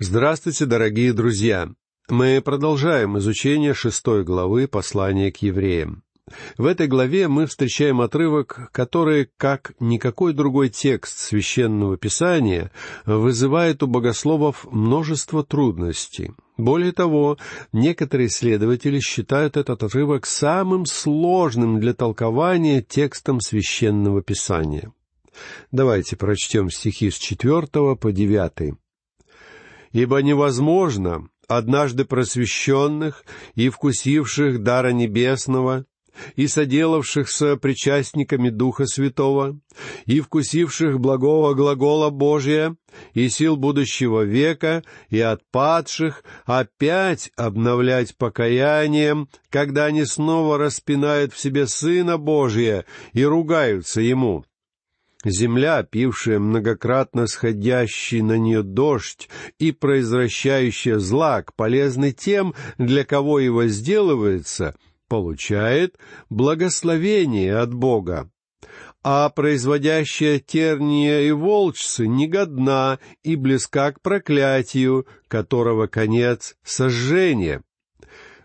Здравствуйте, дорогие друзья! Мы продолжаем изучение шестой главы послания к евреям. В этой главе мы встречаем отрывок, который, как никакой другой текст священного писания, вызывает у богословов множество трудностей. Более того, некоторые исследователи считают этот отрывок самым сложным для толкования текстом священного писания. Давайте прочтем стихи с четвертого по девятый. Ибо невозможно однажды просвещенных и вкусивших дара небесного, и соделавшихся причастниками Духа Святого, и вкусивших благого глагола Божия, и сил будущего века, и отпадших, опять обновлять покаянием, когда они снова распинают в себе Сына Божия и ругаются Ему. Земля, пившая многократно сходящий на нее дождь и произвращающая злак, полезны тем, для кого его сделывается, получает благословение от Бога. А производящая терния и волчцы негодна и близка к проклятию, которого конец — сожжение.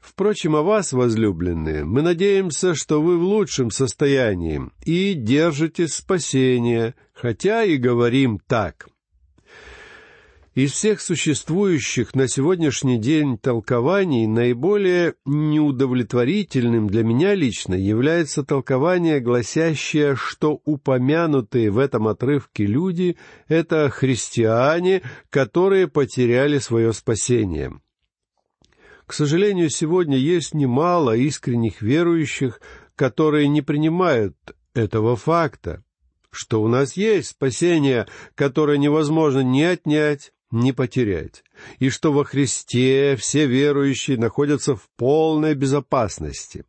Впрочем, о вас, возлюбленные, мы надеемся, что вы в лучшем состоянии и держите спасение, хотя и говорим так. Из всех существующих на сегодняшний день толкований наиболее неудовлетворительным для меня лично является толкование, гласящее, что упомянутые в этом отрывке люди — это христиане, которые потеряли свое спасение. К сожалению, сегодня есть немало искренних верующих, которые не принимают этого факта, что у нас есть спасение, которое невозможно ни отнять, ни потерять, и что во Христе все верующие находятся в полной безопасности.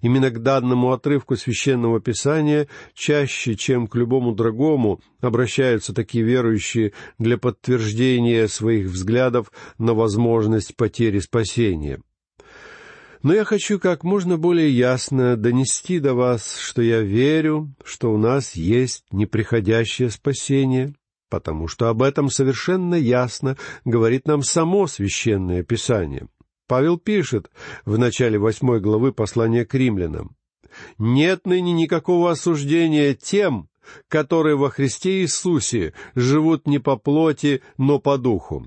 Именно к данному отрывку священного писания чаще, чем к любому другому, обращаются такие верующие для подтверждения своих взглядов на возможность потери спасения. Но я хочу как можно более ясно донести до вас, что я верю, что у нас есть неприходящее спасение, потому что об этом совершенно ясно говорит нам само священное писание. Павел пишет в начале восьмой главы послания к римлянам, «Нет ныне никакого осуждения тем, которые во Христе Иисусе живут не по плоти, но по духу».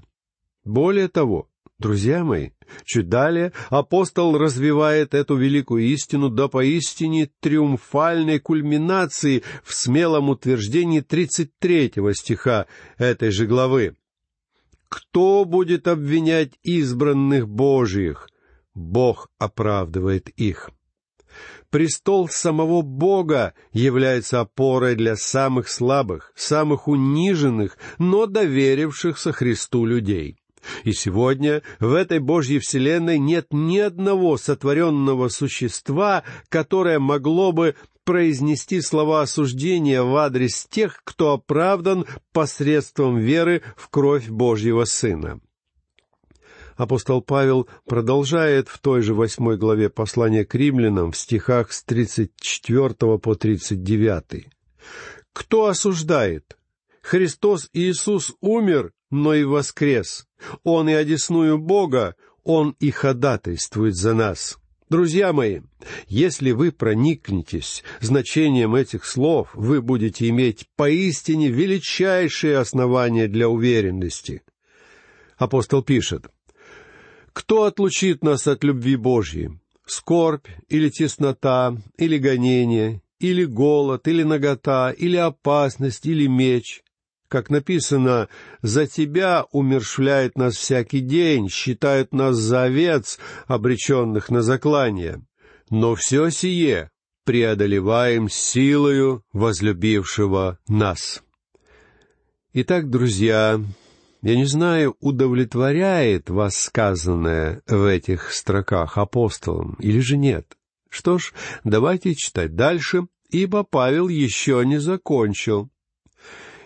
Более того, друзья мои, чуть далее апостол развивает эту великую истину до поистине триумфальной кульминации в смелом утверждении тридцать третьего стиха этой же главы. Кто будет обвинять избранных Божьих? Бог оправдывает их. Престол самого Бога является опорой для самых слабых, самых униженных, но доверившихся Христу людей. И сегодня в этой Божьей вселенной нет ни одного сотворенного существа, которое могло бы произнести слова осуждения в адрес тех, кто оправдан посредством веры в кровь Божьего Сына. Апостол Павел продолжает в той же восьмой главе послания к римлянам в стихах с тридцать четвертого по тридцать девятый. «Кто осуждает? Христос Иисус умер, но и воскрес. Он и одесную Бога, Он и ходатайствует за нас». Друзья мои, если вы проникнетесь значением этих слов, вы будете иметь поистине величайшие основания для уверенности. Апостол пишет, «Кто отлучит нас от любви Божьей? Скорбь или теснота, или гонение, или голод, или нагота, или опасность, или меч?» Как написано, «За тебя умершвляет нас всякий день, считают нас за овец, обреченных на заклание. Но все сие преодолеваем силою возлюбившего нас». Итак, друзья, я не знаю, удовлетворяет вас сказанное в этих строках апостолом или же нет. Что ж, давайте читать дальше, ибо Павел еще не закончил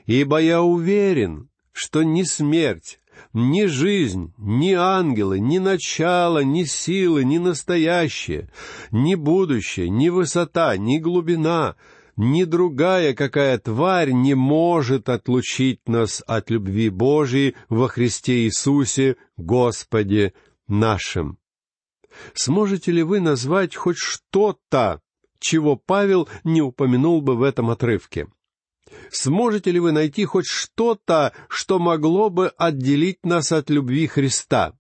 ибо я уверен, что ни смерть, ни жизнь, ни ангелы, ни начало, ни силы, ни настоящее, ни будущее, ни высота, ни глубина, ни другая какая тварь не может отлучить нас от любви Божией во Христе Иисусе, Господе нашим. Сможете ли вы назвать хоть что-то, чего Павел не упомянул бы в этом отрывке? Сможете ли вы найти хоть что-то, что могло бы отделить нас от любви Христа?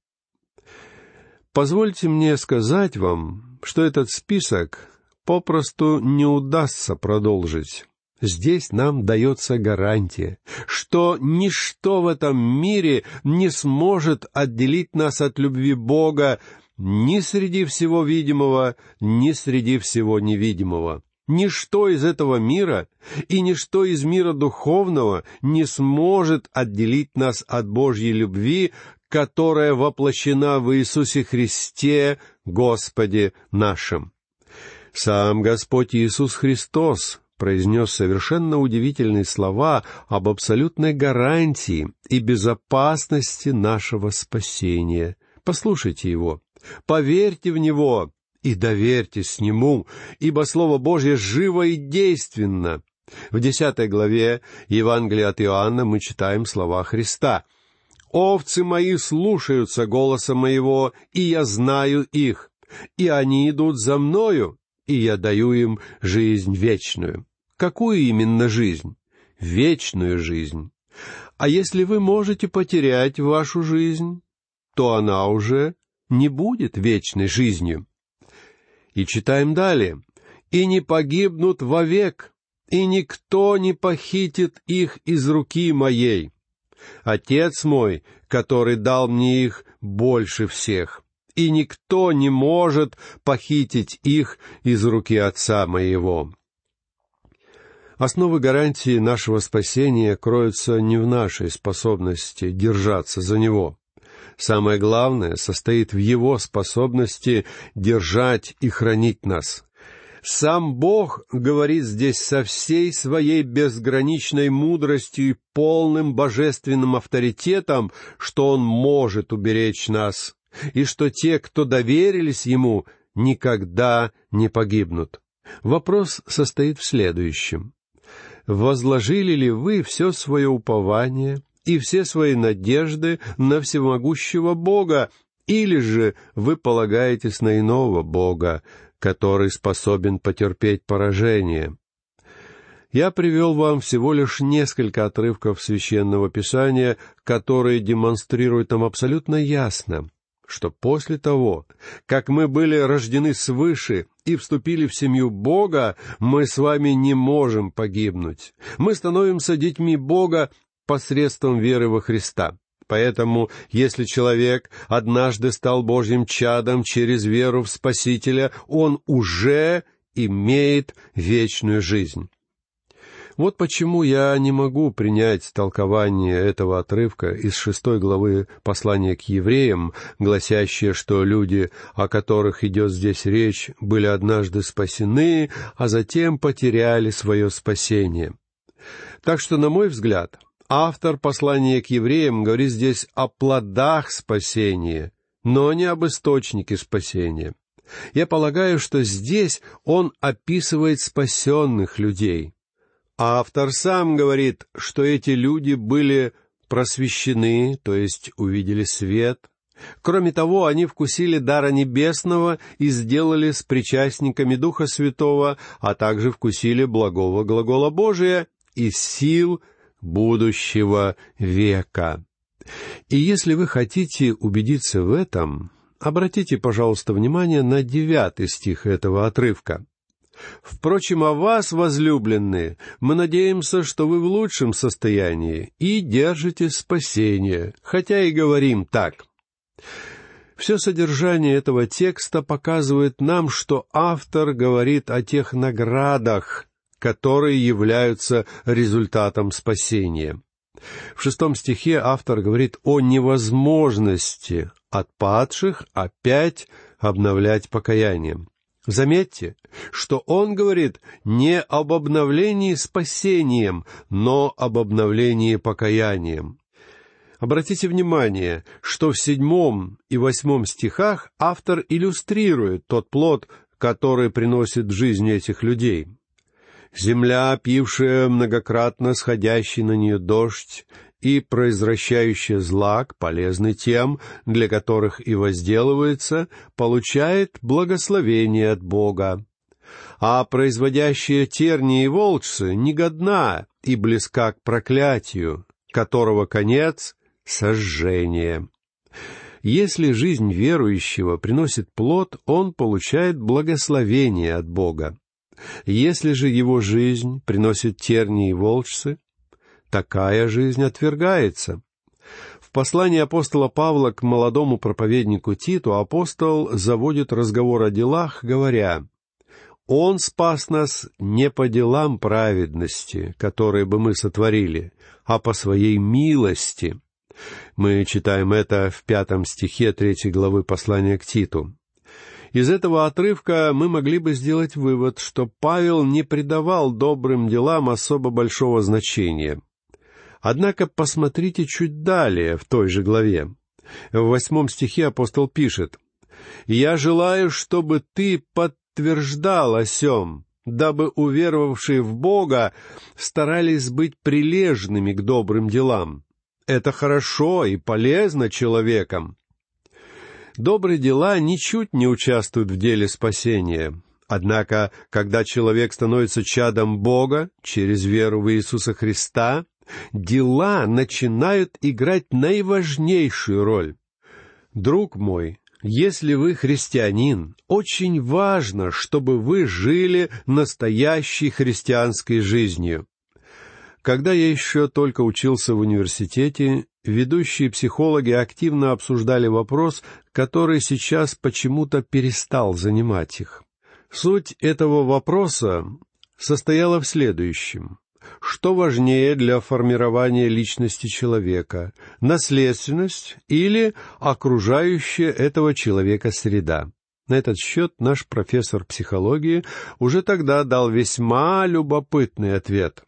Позвольте мне сказать вам, что этот список попросту не удастся продолжить. Здесь нам дается гарантия, что ничто в этом мире не сможет отделить нас от любви Бога ни среди всего видимого, ни среди всего невидимого. Ничто из этого мира и ничто из мира духовного не сможет отделить нас от Божьей любви, которая воплощена в Иисусе Христе, Господе нашим. Сам Господь Иисус Христос произнес совершенно удивительные слова об абсолютной гарантии и безопасности нашего спасения. Послушайте его. Поверьте в него и доверьтесь Нему, ибо Слово Божье живо и действенно. В десятой главе Евангелия от Иоанна мы читаем слова Христа. «Овцы мои слушаются голоса моего, и я знаю их, и они идут за мною, и я даю им жизнь вечную». Какую именно жизнь? Вечную жизнь. А если вы можете потерять вашу жизнь, то она уже не будет вечной жизнью. И читаем далее. «И не погибнут вовек, и никто не похитит их из руки моей. Отец мой, который дал мне их больше всех, и никто не может похитить их из руки Отца моего». Основы гарантии нашего спасения кроются не в нашей способности держаться за него. Самое главное состоит в Его способности держать и хранить нас. Сам Бог говорит здесь со всей своей безграничной мудростью и полным божественным авторитетом, что Он может уберечь нас, и что те, кто доверились Ему, никогда не погибнут. Вопрос состоит в следующем. Возложили ли вы все свое упование и все свои надежды на всемогущего Бога, или же вы полагаетесь на иного Бога, который способен потерпеть поражение. Я привел вам всего лишь несколько отрывков священного писания, которые демонстрируют нам абсолютно ясно, что после того, как мы были рождены свыше и вступили в семью Бога, мы с вами не можем погибнуть. Мы становимся детьми Бога посредством веры во Христа. Поэтому, если человек однажды стал Божьим чадом через веру в Спасителя, он уже имеет вечную жизнь. Вот почему я не могу принять толкование этого отрывка из шестой главы послания к евреям, гласящее, что люди, о которых идет здесь речь, были однажды спасены, а затем потеряли свое спасение. Так что, на мой взгляд, Автор послания к евреям говорит здесь о плодах спасения, но не об источнике спасения. Я полагаю, что здесь он описывает спасенных людей. Автор сам говорит, что эти люди были просвещены, то есть увидели свет. Кроме того, они вкусили дара небесного и сделали с причастниками Духа Святого, а также вкусили благого глагола Божия и сил будущего века. И если вы хотите убедиться в этом, обратите, пожалуйста, внимание на девятый стих этого отрывка. Впрочем, о вас, возлюбленные, мы надеемся, что вы в лучшем состоянии и держите спасение, хотя и говорим так. Все содержание этого текста показывает нам, что автор говорит о тех наградах, которые являются результатом спасения. В шестом стихе автор говорит о невозможности от падших опять обновлять покаяние. Заметьте, что он говорит не об обновлении спасением, но об обновлении покаянием. Обратите внимание, что в седьмом и восьмом стихах автор иллюстрирует тот плод, который приносит жизнь этих людей — Земля, пившая многократно сходящий на нее дождь, и произвращающая злак, полезный тем, для которых и возделывается, получает благословение от Бога. А производящая тернии и волчцы негодна и близка к проклятию, которого конец — сожжение. Если жизнь верующего приносит плод, он получает благословение от Бога. Если же его жизнь приносит тернии и волчцы, такая жизнь отвергается. В послании апостола Павла к молодому проповеднику Титу апостол заводит разговор о делах, говоря, «Он спас нас не по делам праведности, которые бы мы сотворили, а по своей милости». Мы читаем это в пятом стихе третьей главы послания к Титу. Из этого отрывка мы могли бы сделать вывод, что Павел не придавал добрым делам особо большого значения. Однако посмотрите чуть далее, в той же главе. В восьмом стихе апостол пишет, «Я желаю, чтобы ты подтверждал о сем, дабы уверовавшие в Бога старались быть прилежными к добрым делам. Это хорошо и полезно человекам, Добрые дела ничуть не участвуют в деле спасения. Однако, когда человек становится чадом Бога через веру в Иисуса Христа, дела начинают играть наиважнейшую роль. Друг мой, если вы христианин, очень важно, чтобы вы жили настоящей христианской жизнью. Когда я еще только учился в университете, ведущие психологи активно обсуждали вопрос, который сейчас почему-то перестал занимать их. Суть этого вопроса состояла в следующем. Что важнее для формирования личности человека — наследственность или окружающая этого человека среда? На этот счет наш профессор психологии уже тогда дал весьма любопытный ответ.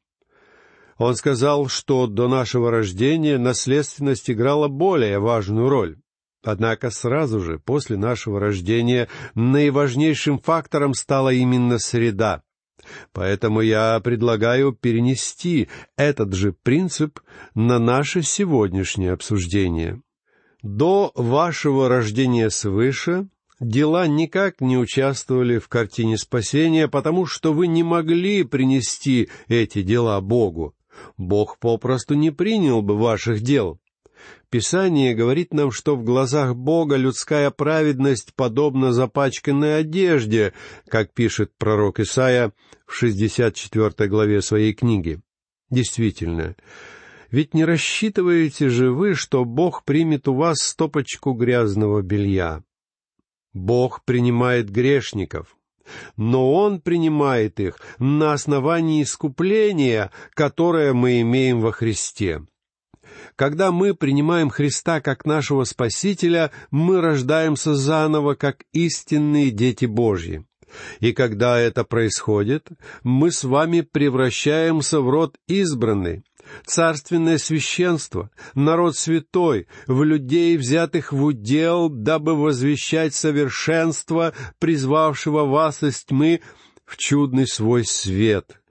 Он сказал, что до нашего рождения наследственность играла более важную роль. Однако сразу же после нашего рождения наиважнейшим фактором стала именно среда. Поэтому я предлагаю перенести этот же принцип на наше сегодняшнее обсуждение. До вашего рождения свыше дела никак не участвовали в картине спасения, потому что вы не могли принести эти дела Богу. Бог попросту не принял бы ваших дел. Писание говорит нам, что в глазах Бога людская праведность подобна запачканной одежде, как пишет пророк Исаия в 64 главе своей книги. Действительно, ведь не рассчитываете же вы, что Бог примет у вас стопочку грязного белья. Бог принимает грешников, но Он принимает их на основании искупления, которое мы имеем во Христе. Когда мы принимаем Христа как нашего Спасителя, мы рождаемся заново как истинные дети Божьи. И когда это происходит, мы с вами превращаемся в род избранный, царственное священство, народ святой, в людей, взятых в удел, дабы возвещать совершенство, призвавшего вас из тьмы в чудный свой свет,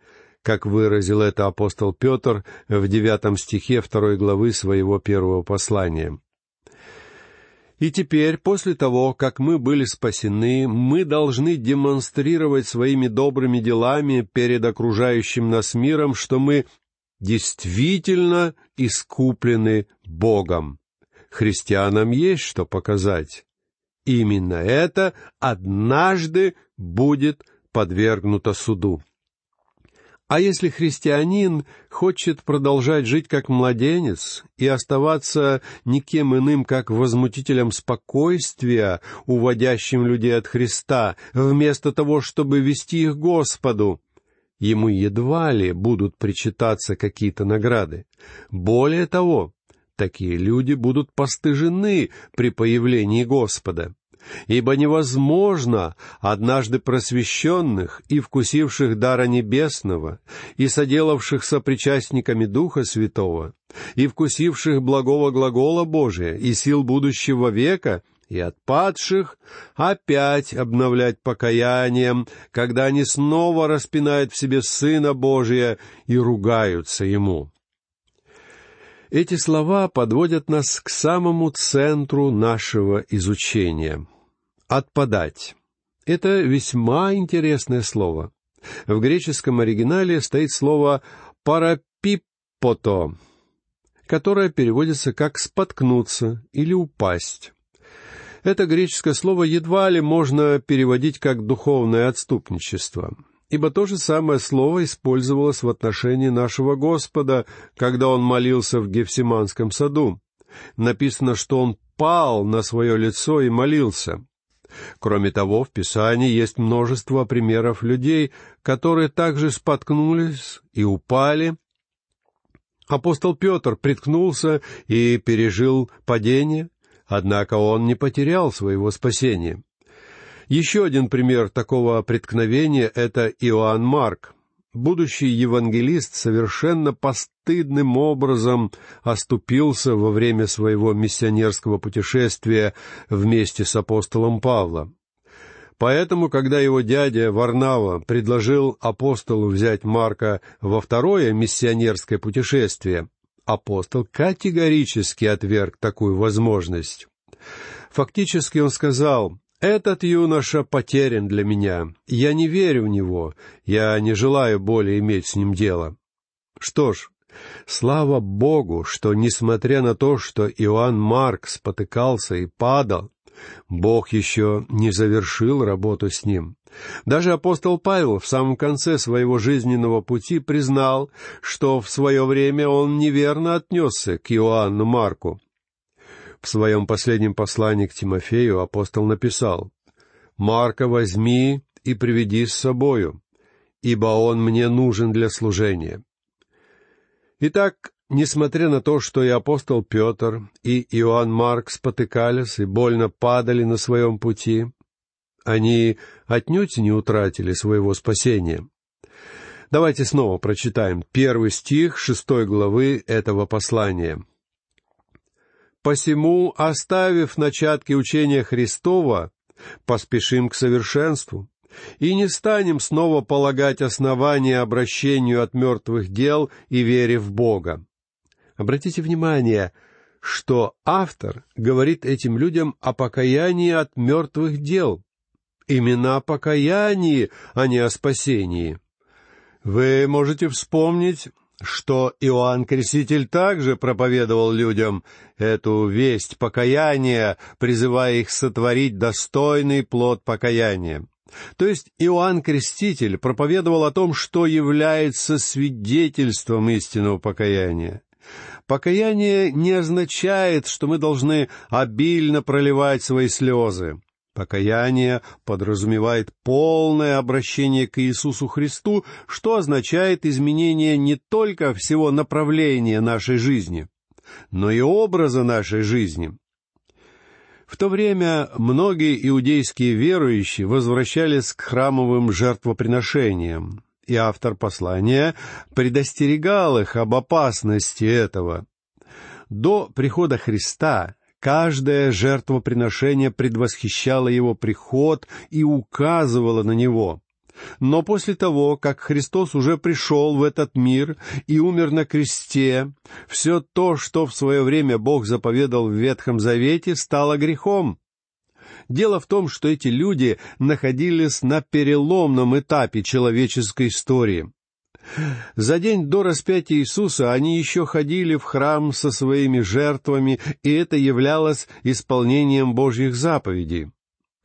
как выразил это апостол Петр в девятом стихе второй главы своего первого послания. И теперь, после того, как мы были спасены, мы должны демонстрировать своими добрыми делами перед окружающим нас миром, что мы действительно искуплены Богом. Христианам есть что показать. Именно это однажды будет подвергнуто суду. А если христианин хочет продолжать жить как младенец и оставаться никем иным, как возмутителем спокойствия, уводящим людей от Христа, вместо того, чтобы вести их Господу, ему едва ли будут причитаться какие-то награды. Более того, такие люди будут постыжены при появлении Господа. Ибо невозможно однажды просвещенных и вкусивших дара небесного, и соделавших сопричастниками Духа Святого, и вкусивших благого глагола Божия и сил будущего века, и отпадших опять обновлять покаянием, когда они снова распинают в себе Сына Божия и ругаются Ему. Эти слова подводят нас к самому центру нашего изучения. Отпадать. Это весьма интересное слово. В греческом оригинале стоит слово «парапиппото», которое переводится как «споткнуться» или «упасть». Это греческое слово едва ли можно переводить как «духовное отступничество», ибо то же самое слово использовалось в отношении нашего Господа, когда Он молился в Гефсиманском саду. Написано, что Он пал на свое лицо и молился. Кроме того, в Писании есть множество примеров людей, которые также споткнулись и упали. Апостол Петр приткнулся и пережил падение, Однако он не потерял своего спасения. Еще один пример такого преткновения — это Иоанн Марк. Будущий евангелист совершенно постыдным образом оступился во время своего миссионерского путешествия вместе с апостолом Павлом. Поэтому, когда его дядя Варнава предложил апостолу взять Марка во второе миссионерское путешествие, апостол категорически отверг такую возможность. Фактически он сказал, «Этот юноша потерян для меня. Я не верю в него. Я не желаю более иметь с ним дело». Что ж, слава Богу, что, несмотря на то, что Иоанн Марк спотыкался и падал, Бог еще не завершил работу с ним. Даже апостол Павел в самом конце своего жизненного пути признал, что в свое время он неверно отнесся к Иоанну Марку. В своем последнем послании к Тимофею апостол написал «Марка возьми и приведи с собою, ибо он мне нужен для служения». Итак, несмотря на то, что и апостол Петр, и Иоанн Марк спотыкались и больно падали на своем пути, они отнюдь не утратили своего спасения. Давайте снова прочитаем первый стих шестой главы этого послания. «Посему, оставив начатки учения Христова, поспешим к совершенству, и не станем снова полагать основания обращению от мертвых дел и вере в Бога». Обратите внимание, что автор говорит этим людям о покаянии от мертвых дел. Именно о покаянии, а не о спасении. Вы можете вспомнить, что Иоанн Креститель также проповедовал людям эту весть покаяния, призывая их сотворить достойный плод покаяния. То есть Иоанн Креститель проповедовал о том, что является свидетельством истинного покаяния. Покаяние не означает, что мы должны обильно проливать свои слезы. Покаяние подразумевает полное обращение к Иисусу Христу, что означает изменение не только всего направления нашей жизни, но и образа нашей жизни. В то время многие иудейские верующие возвращались к храмовым жертвоприношениям, и автор послания предостерегал их об опасности этого. До прихода Христа Каждое жертвоприношение предвосхищало его приход и указывало на него. Но после того, как Христос уже пришел в этот мир и умер на кресте, все то, что в свое время Бог заповедал в Ветхом Завете, стало грехом. Дело в том, что эти люди находились на переломном этапе человеческой истории. За день до распятия Иисуса они еще ходили в храм со своими жертвами, и это являлось исполнением Божьих заповедей.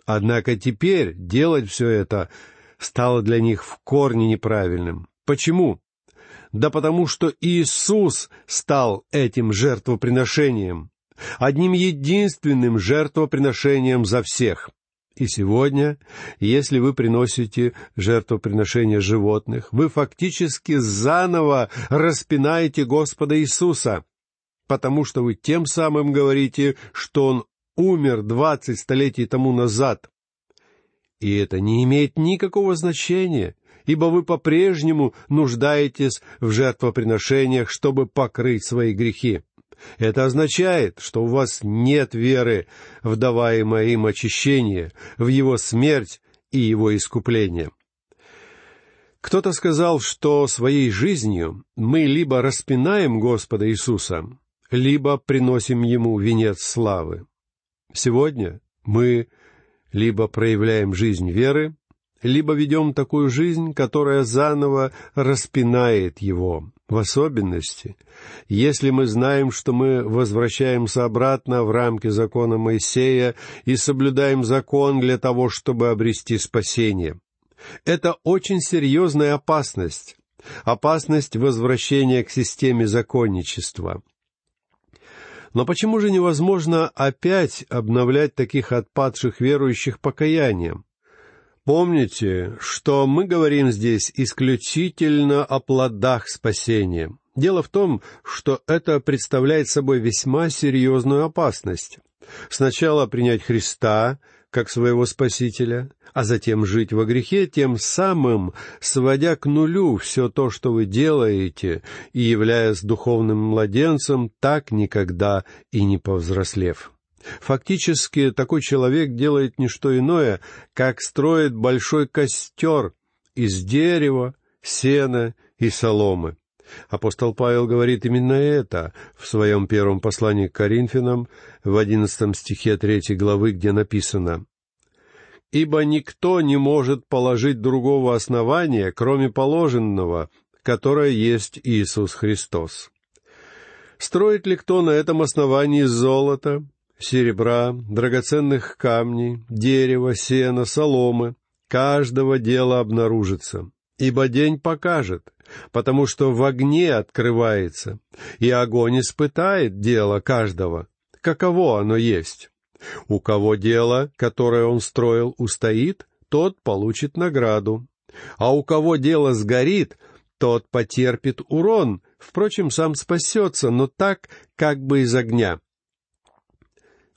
Однако теперь делать все это стало для них в корне неправильным. Почему? Да потому что Иисус стал этим жертвоприношением, одним единственным жертвоприношением за всех. И сегодня, если вы приносите жертвоприношение животных, вы фактически заново распинаете Господа Иисуса, потому что вы тем самым говорите, что Он умер двадцать столетий тому назад. И это не имеет никакого значения, ибо вы по-прежнему нуждаетесь в жертвоприношениях, чтобы покрыть свои грехи. Это означает, что у вас нет веры в даваемое им очищение, в его смерть и его искупление. Кто-то сказал, что своей жизнью мы либо распинаем Господа Иисуса, либо приносим Ему венец славы. Сегодня мы либо проявляем жизнь веры, либо ведем такую жизнь, которая заново распинает его, в особенности, если мы знаем, что мы возвращаемся обратно в рамки закона Моисея и соблюдаем закон для того, чтобы обрести спасение. Это очень серьезная опасность, опасность возвращения к системе законничества. Но почему же невозможно опять обновлять таких отпадших верующих покаянием? Помните, что мы говорим здесь исключительно о плодах спасения. Дело в том, что это представляет собой весьма серьезную опасность. Сначала принять Христа как своего Спасителя, а затем жить во грехе, тем самым сводя к нулю все то, что вы делаете, и являясь духовным младенцем, так никогда и не повзрослев. Фактически такой человек делает не что иное, как строит большой костер из дерева, сена и соломы. Апостол Павел говорит именно это в своем первом послании к Коринфянам в одиннадцатом стихе третьей главы, где написано «Ибо никто не может положить другого основания, кроме положенного, которое есть Иисус Христос». Строит ли кто на этом основании золото, серебра, драгоценных камней, дерева, сена, соломы, каждого дела обнаружится. Ибо день покажет, потому что в огне открывается, и огонь испытает дело каждого, каково оно есть. У кого дело, которое он строил, устоит, тот получит награду. А у кого дело сгорит, тот потерпит урон, впрочем, сам спасется, но так, как бы из огня.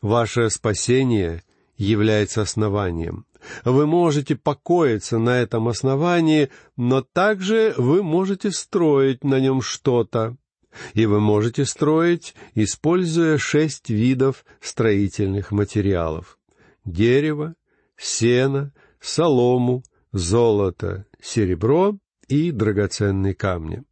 Ваше спасение является основанием. Вы можете покоиться на этом основании, но также вы можете строить на нем что-то. И вы можете строить, используя шесть видов строительных материалов. Дерево, сено, солому, золото, серебро и драгоценные камни.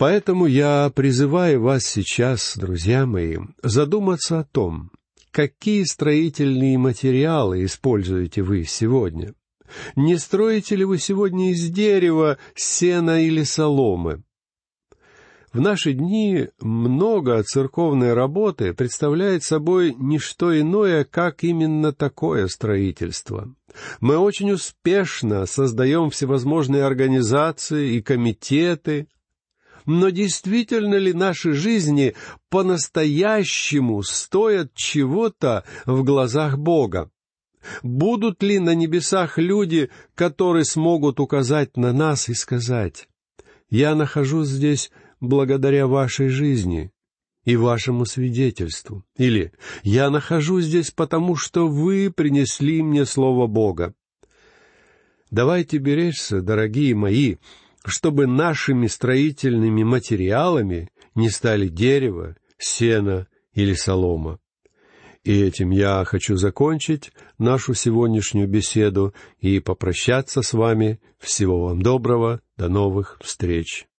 Поэтому я призываю вас сейчас, друзья мои, задуматься о том, какие строительные материалы используете вы сегодня. Не строите ли вы сегодня из дерева, сена или соломы? В наши дни много церковной работы представляет собой не что иное, как именно такое строительство. Мы очень успешно создаем всевозможные организации и комитеты, но действительно ли наши жизни по-настоящему стоят чего-то в глазах Бога? Будут ли на небесах люди, которые смогут указать на нас и сказать, «Я нахожусь здесь благодаря вашей жизни и вашему свидетельству», или «Я нахожусь здесь потому, что вы принесли мне Слово Бога». Давайте беречься, дорогие мои, чтобы нашими строительными материалами не стали дерево, сено или солома. И этим я хочу закончить нашу сегодняшнюю беседу и попрощаться с вами. Всего вам доброго, до новых встреч.